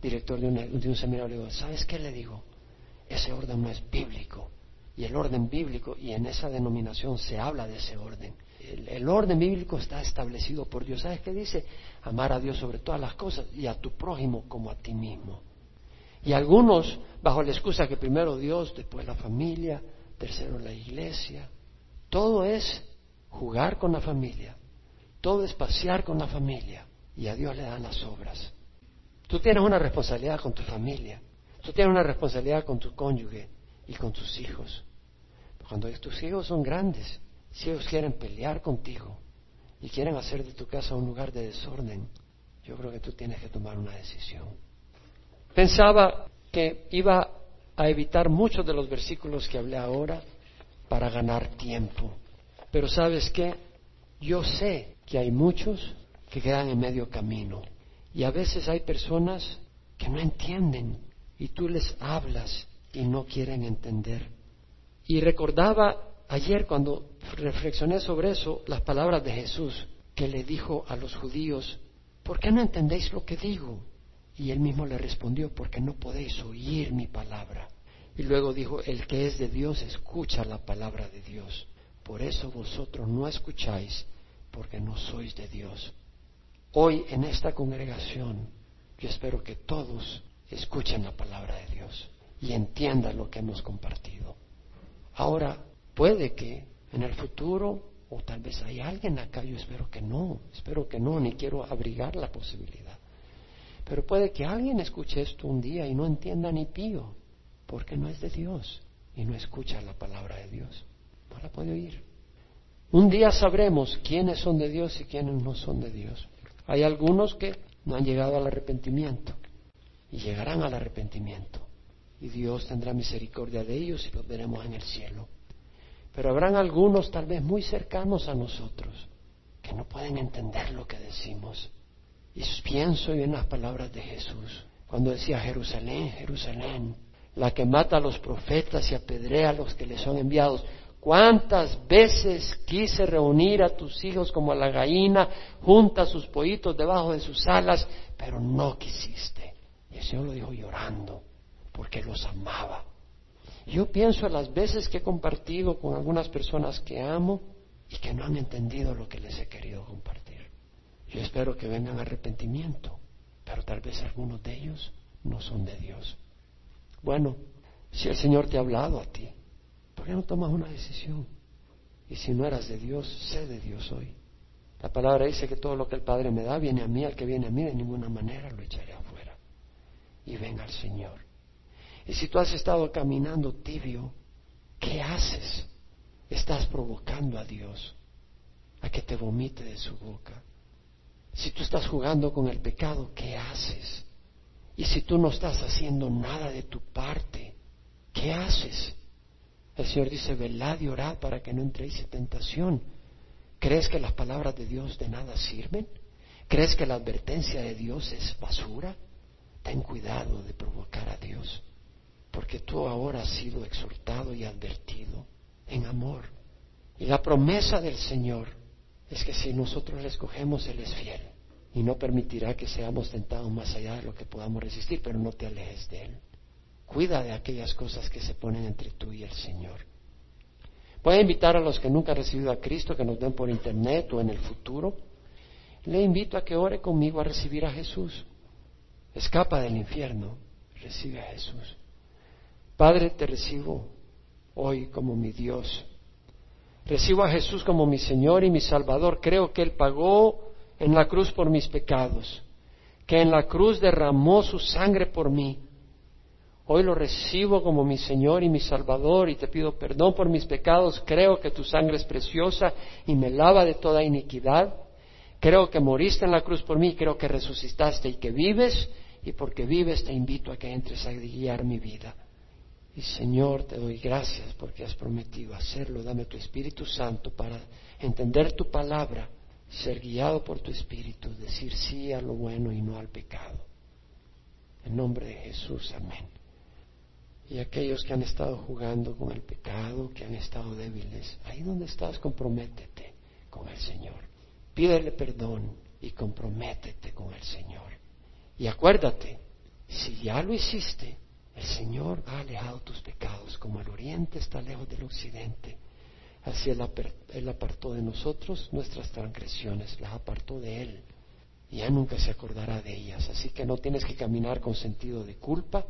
director de, un seminario, le digo, ¿sabes qué le digo? Ese orden no es bíblico. Y el orden bíblico, y en esa denominación se habla de ese orden. El, orden bíblico está establecido por Dios. ¿Sabes qué dice? Amar a Dios sobre todas las cosas y a tu prójimo como a ti mismo. Y algunos, bajo la excusa que primero Dios, después la familia, tercero la iglesia, todo es jugar con la familia, todo es pasear con la familia y a Dios le dan las obras. Tú tienes una responsabilidad con tu familia, tú tienes una responsabilidad con tu cónyuge y con tus hijos. Cuando tus hijos son grandes, si ellos quieren pelear contigo y quieren hacer de tu casa un lugar de desorden, yo creo que tú tienes que tomar una decisión. Pensaba que iba a evitar muchos de los versículos que hablé ahora para ganar tiempo. Pero sabes qué? Yo sé que hay muchos que quedan en medio camino. Y a veces hay personas que no entienden y tú les hablas y no quieren entender. Y recordaba ayer cuando reflexioné sobre eso las palabras de Jesús que le dijo a los judíos, ¿por qué no entendéis lo que digo? Y él mismo le respondió, porque no podéis oír mi palabra. Y luego dijo, el que es de Dios escucha la palabra de Dios. Por eso vosotros no escucháis, porque no sois de Dios. Hoy en esta congregación, yo espero que todos escuchen la palabra de Dios y entiendan lo que hemos compartido. Ahora, puede que en el futuro, o tal vez hay alguien acá, yo espero que no, espero que no, ni quiero abrigar la posibilidad. Pero puede que alguien escuche esto un día y no entienda ni pío, porque no es de Dios y no escucha la palabra de Dios. No la puede oír. Un día sabremos quiénes son de Dios y quiénes no son de Dios. Hay algunos que no han llegado al arrepentimiento y llegarán al arrepentimiento. Y Dios tendrá misericordia de ellos y los veremos en el cielo. Pero habrán algunos tal vez muy cercanos a nosotros que no pueden entender lo que decimos y pienso en las palabras de Jesús, cuando decía Jerusalén, Jerusalén, la que mata a los profetas y apedrea a los que le son enviados. ¿Cuántas veces quise reunir a tus hijos como a la gallina junta sus pollitos debajo de sus alas, pero no quisiste? Y el Señor lo dijo llorando, porque los amaba. Yo pienso en las veces que he compartido con algunas personas que amo y que no han entendido lo que les he querido compartir. Yo espero que vengan arrepentimiento, pero tal vez algunos de ellos no son de Dios. Bueno, si el Señor te ha hablado a ti, ¿por qué no tomas una decisión? Y si no eras de Dios, sé de Dios hoy. La palabra dice que todo lo que el Padre me da viene a mí, al que viene a mí de ninguna manera lo echaré afuera. Y venga al Señor. Y si tú has estado caminando tibio, ¿qué haces? Estás provocando a Dios a que te vomite de su boca. Si tú estás jugando con el pecado, ¿qué haces? Y si tú no estás haciendo nada de tu parte, ¿qué haces? El Señor dice, velad y orad para que no entréis en tentación. ¿Crees que las palabras de Dios de nada sirven? ¿Crees que la advertencia de Dios es basura? Ten cuidado de provocar a Dios, porque tú ahora has sido exhortado y advertido en amor. Y la promesa del Señor es que si nosotros le escogemos, Él es fiel y no permitirá que seamos tentados más allá de lo que podamos resistir, pero no te alejes de Él. Cuida de aquellas cosas que se ponen entre tú y el Señor. Voy a invitar a los que nunca han recibido a Cristo, que nos den por internet o en el futuro. Le invito a que ore conmigo a recibir a Jesús. Escapa del infierno, recibe a Jesús. Padre, te recibo hoy como mi Dios. Recibo a Jesús como mi Señor y mi Salvador. Creo que Él pagó en la cruz por mis pecados, que en la cruz derramó su sangre por mí. Hoy lo recibo como mi Señor y mi Salvador y te pido perdón por mis pecados. Creo que tu sangre es preciosa y me lava de toda iniquidad. Creo que moriste en la cruz por mí, creo que resucitaste y que vives y porque vives te invito a que entres a guiar mi vida. Y Señor, te doy gracias porque has prometido hacerlo. Dame tu Espíritu Santo para entender tu palabra, ser guiado por tu Espíritu, decir sí a lo bueno y no al pecado. En nombre de Jesús, amén. Y aquellos que han estado jugando con el pecado, que han estado débiles, ahí donde estás, comprométete con el Señor. Pídele perdón y comprométete con el Señor. Y acuérdate, si ya lo hiciste, el Señor ha alejado tus pecados, como el oriente está lejos del occidente. Así él, apartó de nosotros nuestras transgresiones, las apartó de Él. Y ya nunca se acordará de ellas. Así que no tienes que caminar con sentido de culpa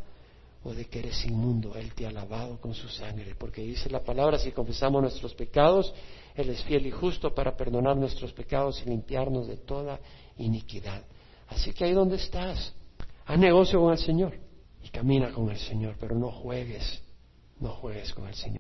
o de que eres inmundo. Él te ha lavado con su sangre. Porque dice la palabra, si confesamos nuestros pecados, Él es fiel y justo para perdonar nuestros pecados y limpiarnos de toda iniquidad. Así que ahí donde estás, haz negocio con el Señor y camina con el Señor, pero no juegues, no juegues con el Señor.